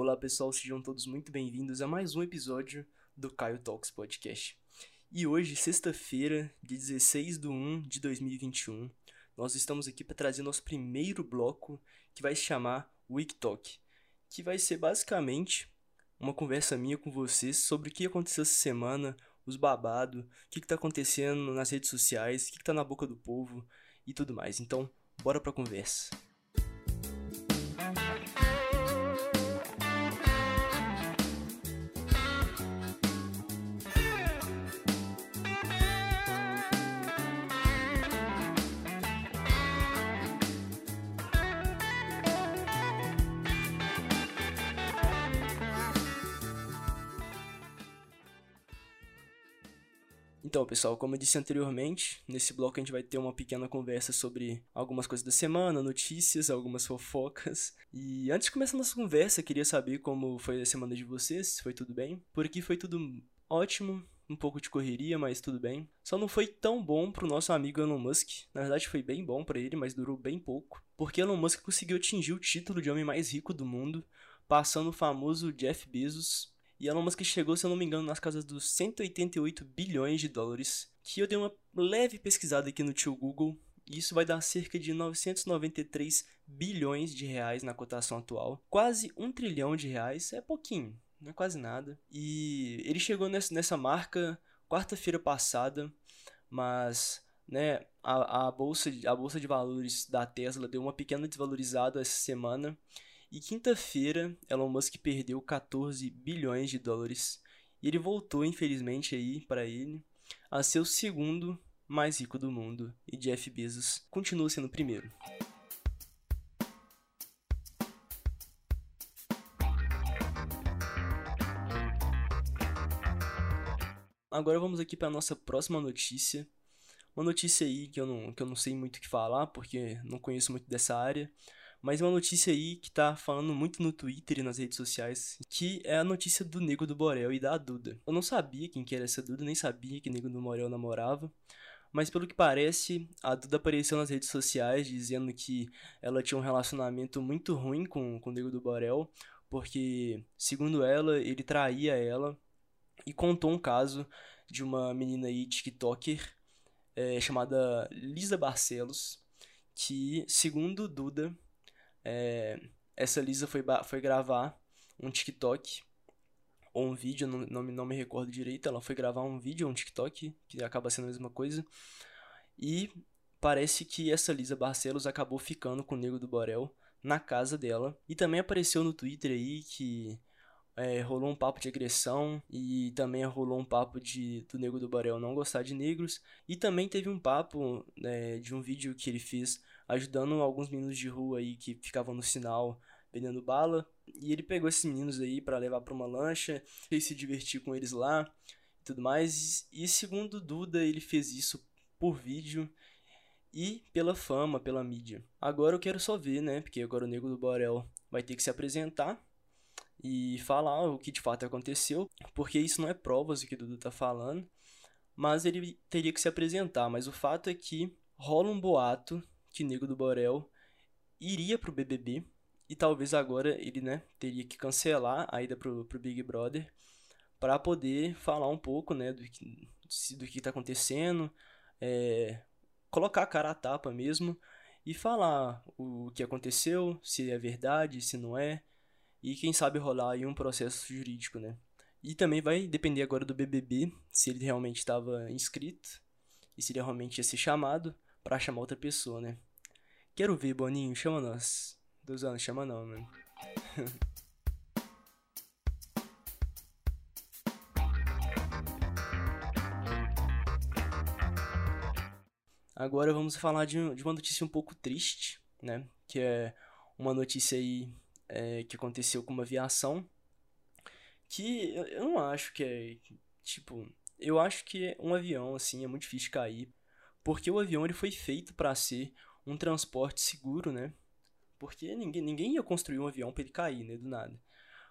Olá pessoal, sejam todos muito bem-vindos a mais um episódio do Caio Talks Podcast. E hoje, sexta-feira, de 16 de 1 de 2021, nós estamos aqui para trazer nosso primeiro bloco que vai se chamar Week Talk, que vai ser basicamente uma conversa minha com vocês sobre o que aconteceu essa semana, os babados, o que está acontecendo nas redes sociais, o que está na boca do povo e tudo mais. Então, bora pra conversa. Então, pessoal, como eu disse anteriormente, nesse bloco a gente vai ter uma pequena conversa sobre algumas coisas da semana, notícias, algumas fofocas. E antes de começar nossa conversa, queria saber como foi a semana de vocês, se foi tudo bem. Por aqui foi tudo ótimo, um pouco de correria, mas tudo bem. Só não foi tão bom pro nosso amigo Elon Musk. Na verdade, foi bem bom para ele, mas durou bem pouco. Porque Elon Musk conseguiu atingir o título de homem mais rico do mundo, passando o famoso Jeff Bezos e Elon Musk chegou, se eu não me engano, nas casas dos 188 bilhões de dólares. Que eu dei uma leve pesquisada aqui no tio Google. E isso vai dar cerca de 993 bilhões de reais na cotação atual. Quase um trilhão de reais é pouquinho, não é quase nada. E ele chegou nessa, marca quarta-feira passada, mas né, a, a, bolsa, a bolsa de valores da Tesla deu uma pequena desvalorizada essa semana e quinta-feira, Elon Musk perdeu 14 bilhões de dólares. E ele voltou, infelizmente, aí para ele a ser o segundo mais rico do mundo. E Jeff Bezos continua sendo o primeiro. Agora vamos aqui para nossa próxima notícia. Uma notícia aí que eu não, que eu não sei muito o que falar, porque não conheço muito dessa área. Mas uma notícia aí que tá falando muito no Twitter e nas redes sociais, que é a notícia do Nego do Borel e da Duda. Eu não sabia quem que era essa Duda, nem sabia que Nego do Borel namorava. Mas pelo que parece, a Duda apareceu nas redes sociais dizendo que ela tinha um relacionamento muito ruim com, com o Nego do Borel, porque, segundo ela, ele traía ela e contou um caso de uma menina aí, TikToker, é, chamada Lisa Barcelos, que, segundo Duda, é, essa Lisa foi, foi gravar um TikTok ou um vídeo, não, não, não me recordo direito. Ela foi gravar um vídeo ou um TikTok, que acaba sendo a mesma coisa. E parece que essa Lisa Barcelos acabou ficando com o Nego do Borel na casa dela. E também apareceu no Twitter aí que é, rolou um papo de agressão e também rolou um papo de do Nego do Borel não gostar de negros e também teve um papo é, de um vídeo que ele fez ajudando alguns meninos de rua aí que ficavam no sinal vendendo bala e ele pegou esses meninos aí para levar para uma lancha e se divertir com eles lá e tudo mais e segundo Duda ele fez isso por vídeo e pela fama, pela mídia. Agora eu quero só ver, né? Porque agora o Nego do Borel vai ter que se apresentar e falar o que de fato aconteceu, porque isso não é provas do que o Dudu tá falando, mas ele teria que se apresentar. Mas o fato é que rola um boato que Nego do Borel iria pro BBB e talvez agora ele, né, teria que cancelar a ida pro, pro Big Brother para poder falar um pouco, né, do que, do que tá acontecendo, é, colocar a cara a tapa mesmo e falar o que aconteceu, se é verdade, se não é, e quem sabe rolar aí um processo jurídico, né? E também vai depender agora do BBB, se ele realmente estava inscrito e se ele realmente ia ser chamado para chamar outra pessoa, né? Quero ver, Boninho, chama nós. Dois anos, chama não, mano. Agora vamos falar de, de uma notícia um pouco triste, né? Que é uma notícia aí é, que aconteceu com uma aviação. Que eu, não acho que é. Tipo, eu acho que um avião, assim, é muito difícil cair. Porque o avião ele foi feito para ser um transporte seguro, né? Porque ninguém, ninguém ia construir um avião para ele cair, né? Do nada.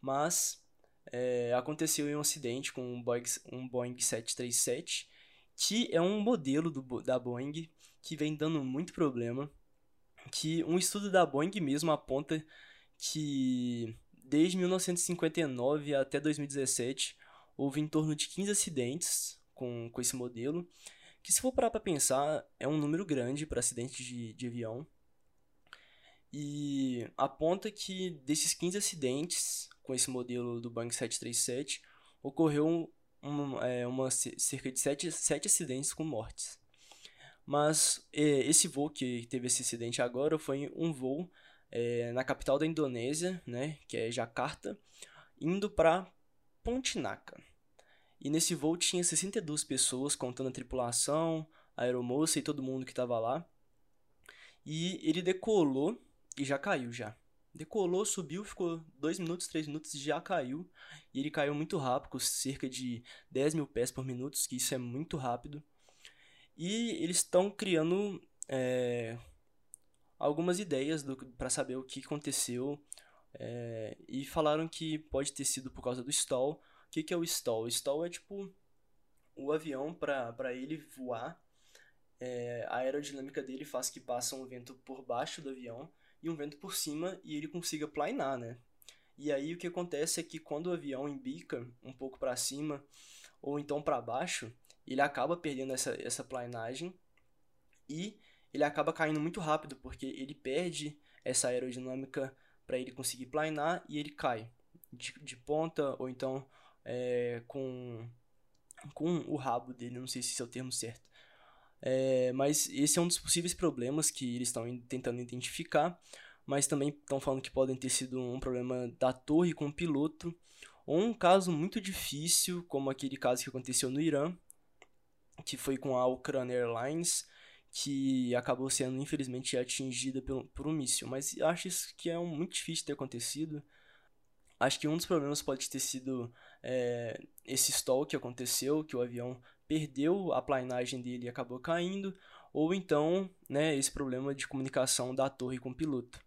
Mas é, aconteceu um acidente com um Boeing, um Boeing 737, que é um modelo do, da Boeing que vem dando muito problema. Que um estudo da Boeing mesmo aponta que desde 1959 até 2017, houve em torno de 15 acidentes com, com esse modelo, que se for parar para pensar, é um número grande para acidentes de, de avião. E aponta que desses 15 acidentes com esse modelo do Boeing 737, ocorreu um, é, uma, cerca de 7, 7 acidentes com mortes. Mas é, esse voo que teve esse acidente agora foi um voo é, na capital da Indonésia, né, que é Jakarta, indo para Pontianak. E nesse voo tinha 62 pessoas, contando a tripulação, a aeromoça e todo mundo que estava lá. E ele decolou e já caiu já. Decolou, subiu, ficou 2 minutos, 3 minutos e já caiu. E ele caiu muito rápido, com cerca de 10 mil pés por minuto, que isso é muito rápido. E eles estão criando é, algumas ideias para saber o que aconteceu. É, e falaram que pode ter sido por causa do stall, o que, que é o stall? O stall é tipo o avião para ele voar. É, a aerodinâmica dele faz que passa um vento por baixo do avião e um vento por cima e ele consiga planar, né? E aí o que acontece é que quando o avião embica um pouco para cima ou então para baixo, ele acaba perdendo essa, essa planagem e ele acaba caindo muito rápido porque ele perde essa aerodinâmica para ele conseguir planar e ele cai de, de ponta ou então é, com, com o rabo dele, não sei se esse é o termo certo. É, mas esse é um dos possíveis problemas que eles estão tentando identificar, mas também estão falando que podem ter sido um problema da torre com o piloto, ou um caso muito difícil, como aquele caso que aconteceu no Irã, que foi com a Ukraine Airlines, que acabou sendo infelizmente atingida por, por um míssil. Mas acho isso que é um, muito difícil ter acontecido. Acho que um dos problemas pode ter sido é, esse stall que aconteceu, que o avião perdeu a planagem dele e acabou caindo, ou então né, esse problema de comunicação da torre com o piloto.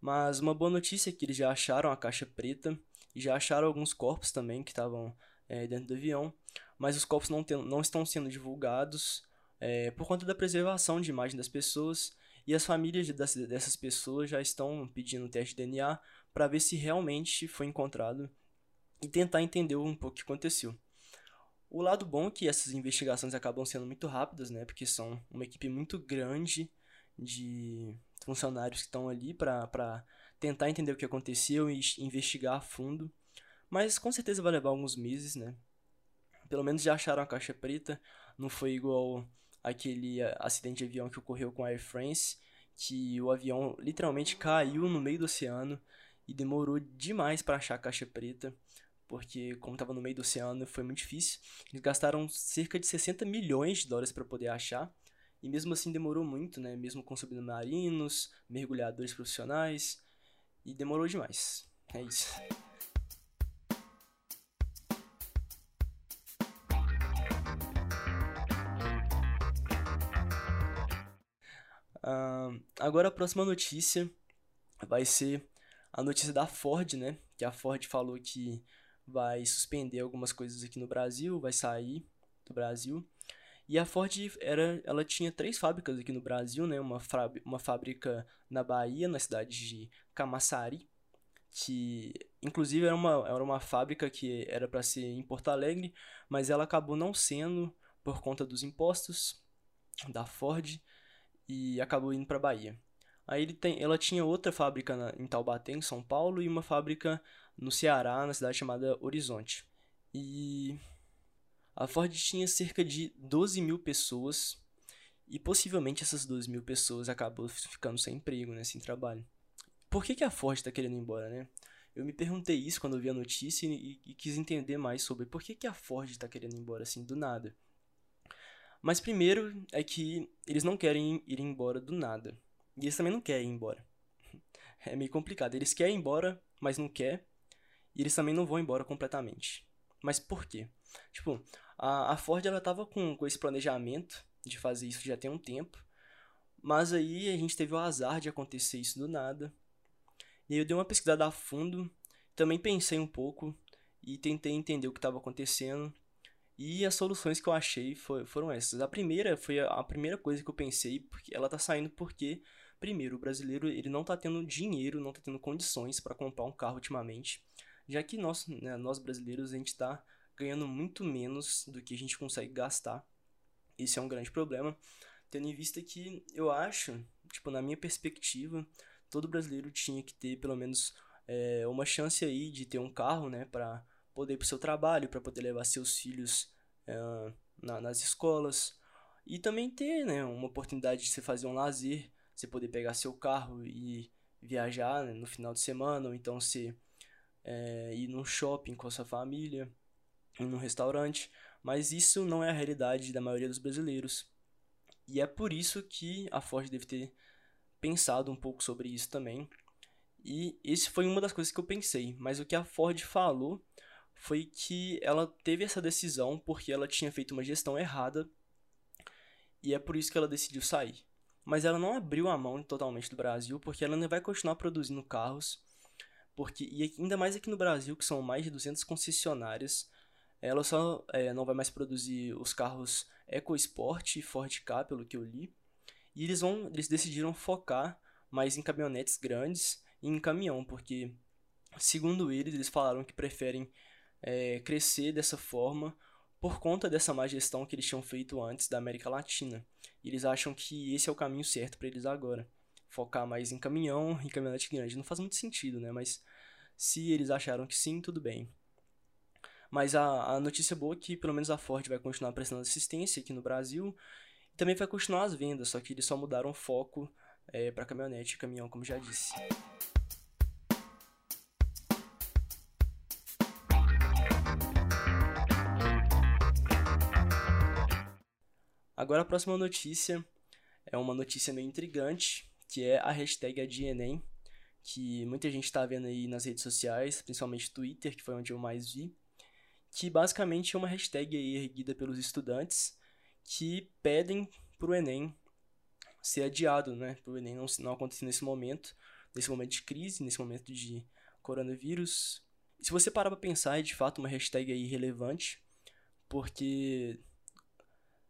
Mas uma boa notícia é que eles já acharam a caixa preta e já acharam alguns corpos também que estavam é, dentro do avião, mas os corpos não, tem, não estão sendo divulgados é, por conta da preservação de imagem das pessoas e as famílias dessas pessoas já estão pedindo teste de DNA para ver se realmente foi encontrado e tentar entender um pouco o que aconteceu. O lado bom é que essas investigações acabam sendo muito rápidas, né? Porque são uma equipe muito grande de funcionários que estão ali para tentar entender o que aconteceu e investigar a fundo. Mas com certeza vai levar alguns meses, né? Pelo menos já acharam a caixa preta. Não foi igual aquele acidente de avião que ocorreu com a Air France, que o avião literalmente caiu no meio do oceano e demorou demais para achar a caixa preta porque como estava no meio do oceano foi muito difícil. Eles gastaram cerca de 60 milhões de dólares para poder achar, e mesmo assim demorou muito, né? Mesmo com submarinos, mergulhadores profissionais, e demorou demais. É isso. Agora a próxima notícia vai ser a notícia da Ford, né? Que a Ford falou que vai suspender algumas coisas aqui no Brasil, vai sair do Brasil. E a Ford era, ela tinha três fábricas aqui no Brasil, né? Uma, uma fábrica na Bahia, na cidade de Camaçari, que inclusive era uma, era uma fábrica que era para ser em Porto Alegre, mas ela acabou não sendo por conta dos impostos da Ford e acabou indo para Bahia. Aí ele tem, ela tinha outra fábrica na, em Taubaté, em São Paulo, e uma fábrica no Ceará, na cidade chamada Horizonte. E a Ford tinha cerca de 12 mil pessoas e possivelmente essas 12 mil pessoas acabam ficando sem emprego, né, sem trabalho. Por que, que a Ford está querendo ir embora, né? Eu me perguntei isso quando eu vi a notícia e, e quis entender mais sobre por que, que a Ford está querendo ir embora assim do nada. Mas primeiro é que eles não querem ir embora do nada. E eles também não querem ir embora. É meio complicado. Eles querem ir embora, mas não quer. E eles também não vão embora completamente. Mas por quê? Tipo, a, a Ford ela tava com, com esse planejamento de fazer isso já tem um tempo. Mas aí a gente teve o azar de acontecer isso do nada. E aí eu dei uma pesquisada a fundo, também pensei um pouco e tentei entender o que estava acontecendo. E as soluções que eu achei foi, foram essas. A primeira foi a, a, primeira coisa que eu pensei, porque ela tá saindo porque Primeiro, o brasileiro ele não está tendo dinheiro, não está tendo condições para comprar um carro ultimamente, já que nós, né, nós brasileiros a gente está ganhando muito menos do que a gente consegue gastar. Esse é um grande problema, tendo em vista que eu acho, tipo, na minha perspectiva, todo brasileiro tinha que ter pelo menos é, uma chance aí de ter um carro, né, para poder ir para o seu trabalho, para poder levar seus filhos é, na, nas escolas e também ter, né, uma oportunidade de você fazer um lazer, você poder pegar seu carro e viajar né, no final de semana, ou então você é, ir num shopping com a sua família, ir num restaurante, mas isso não é a realidade da maioria dos brasileiros. E é por isso que a Ford deve ter pensado um pouco sobre isso também. E esse foi uma das coisas que eu pensei, mas o que a Ford falou foi que ela teve essa decisão porque ela tinha feito uma gestão errada e é por isso que ela decidiu sair. Mas ela não abriu a mão totalmente do Brasil porque ela ainda vai continuar produzindo carros, porque e ainda mais aqui no Brasil que são mais de 200 concessionárias, ela só é, não vai mais produzir os carros EcoSport e Ford Ka, pelo que eu li. E eles vão, eles decidiram focar mais em caminhonetes grandes e em caminhão, porque segundo eles, eles falaram que preferem é, crescer dessa forma por conta dessa má gestão que eles tinham feito antes da América Latina. E eles acham que esse é o caminho certo para eles agora. Focar mais em caminhão e caminhonete grande. Não faz muito sentido, né? Mas se eles acharam que sim, tudo bem. Mas a, a notícia boa é que pelo menos a Ford vai continuar prestando assistência aqui no Brasil. E também vai continuar as vendas, só que eles só mudaram o foco é, para caminhonete e caminhão, como já disse. Agora a próxima notícia é uma notícia meio intrigante, que é a hashtag ADIENEM, que muita gente está vendo aí nas redes sociais, principalmente Twitter, que foi onde eu mais vi, que basicamente é uma hashtag erguida pelos estudantes que pedem para o Enem ser adiado, né? Para o Enem não, não acontecer nesse momento, nesse momento de crise, nesse momento de coronavírus. se você parar para pensar, é de fato uma hashtag aí relevante, porque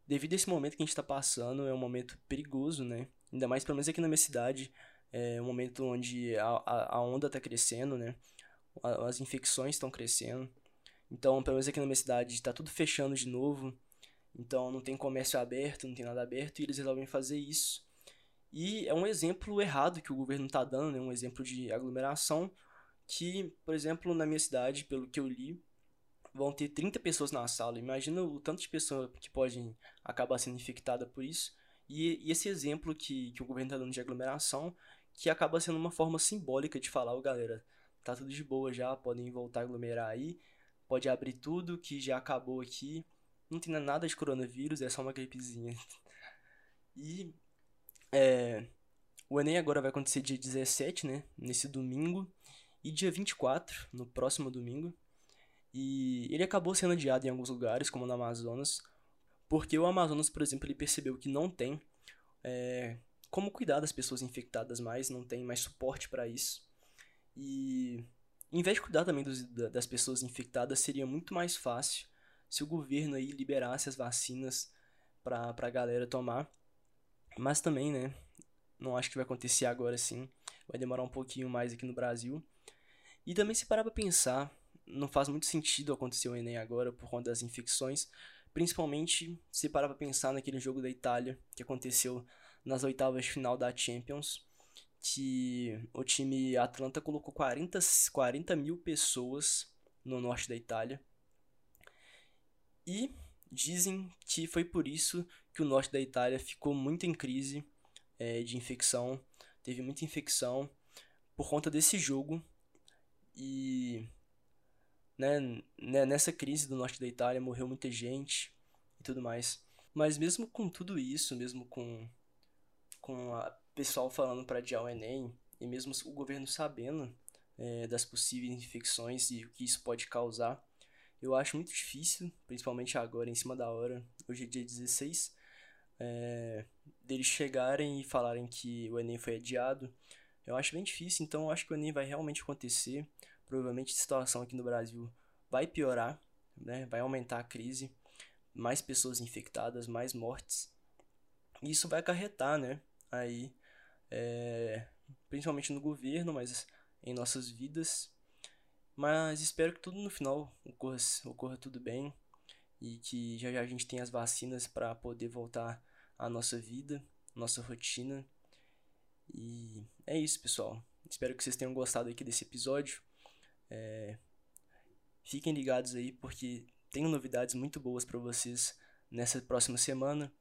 devido a esse momento que a gente está passando, é um momento perigoso, né? Ainda mais, pelo menos aqui na minha cidade, é um momento onde a, a, a onda está crescendo, né? As infecções estão crescendo. Então, pelo menos aqui na minha cidade, está tudo fechando de novo. Então, não tem comércio aberto, não tem nada aberto, e eles resolvem fazer isso. E é um exemplo errado que o governo está dando, né? Um exemplo de aglomeração que, por exemplo, na minha cidade, pelo que eu li, vão ter 30 pessoas na sala. Imagina o tanto de pessoas que podem acabar sendo infectada por isso. E, e esse exemplo que, que o governo está dando de aglomeração, que acaba sendo uma forma simbólica de falar, oh, galera, tá tudo de boa já, podem voltar a aglomerar aí, pode abrir tudo que já acabou aqui, não tem nada de coronavírus, é só uma gripezinha. E é, o Enem agora vai acontecer dia 17, né, nesse domingo, e dia 24, no próximo domingo. E ele acabou sendo adiado em alguns lugares, como no Amazonas, porque o Amazonas, por exemplo, ele percebeu que não tem é, como cuidar das pessoas infectadas mais, não tem mais suporte para isso. E em vez de cuidar também dos, das pessoas infectadas, seria muito mais fácil se o governo aí liberasse as vacinas para a galera tomar. Mas também, né, não acho que vai acontecer agora sim, vai demorar um pouquinho mais aqui no Brasil. E também se parar pra pensar, não faz muito sentido acontecer o Enem agora por conta das infecções, principalmente se parar para pensar naquele jogo da Itália que aconteceu nas oitavas de final da Champions, que o time Atlanta colocou 40, 40 mil pessoas no norte da Itália. E dizem que foi por isso que o norte da Itália ficou muito em crise é, de infecção, teve muita infecção por conta desse jogo. E né, né, nessa crise do norte da Itália morreu muita gente e tudo mais. Mas mesmo com tudo isso, mesmo com com o pessoal falando para adiar o Enem e mesmo o governo sabendo é, das possíveis infecções e o que isso pode causar, eu acho muito difícil, principalmente agora, em cima da hora, hoje é dia 16, é, deles chegarem e falarem que o Enem foi adiado. Eu acho bem difícil, então eu acho que o Enem vai realmente acontecer provavelmente a situação aqui no Brasil vai piorar, né? vai aumentar a crise, mais pessoas infectadas, mais mortes. E isso vai acarretar, né? Aí é, principalmente no governo, mas em nossas vidas. Mas espero que tudo no final ocorra, ocorra tudo bem e que já já a gente tenha as vacinas para poder voltar à nossa vida, nossa rotina. E é isso, pessoal. Espero que vocês tenham gostado aqui desse episódio. É... Fiquem ligados aí porque tenho novidades muito boas para vocês nessa próxima semana.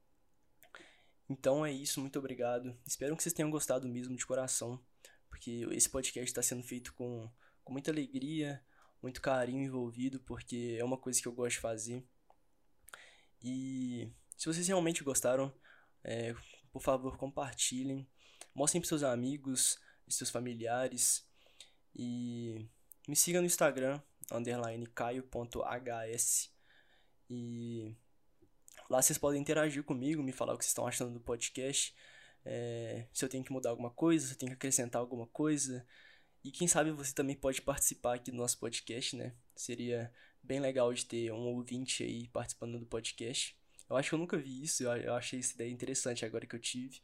Então é isso, muito obrigado. Espero que vocês tenham gostado mesmo de coração, porque esse podcast está sendo feito com, com muita alegria, muito carinho envolvido, porque é uma coisa que eu gosto de fazer. E se vocês realmente gostaram, é, por favor, compartilhem, mostrem para seus amigos, seus familiares e me sigam no Instagram, underline caio.hs e Lá vocês podem interagir comigo, me falar o que vocês estão achando do podcast, é, se eu tenho que mudar alguma coisa, se eu tenho que acrescentar alguma coisa. E quem sabe você também pode participar aqui do nosso podcast, né? Seria bem legal de ter um ouvinte aí participando do podcast. Eu acho que eu nunca vi isso, eu achei essa ideia interessante agora que eu tive.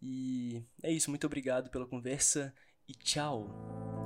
E é isso, muito obrigado pela conversa e tchau!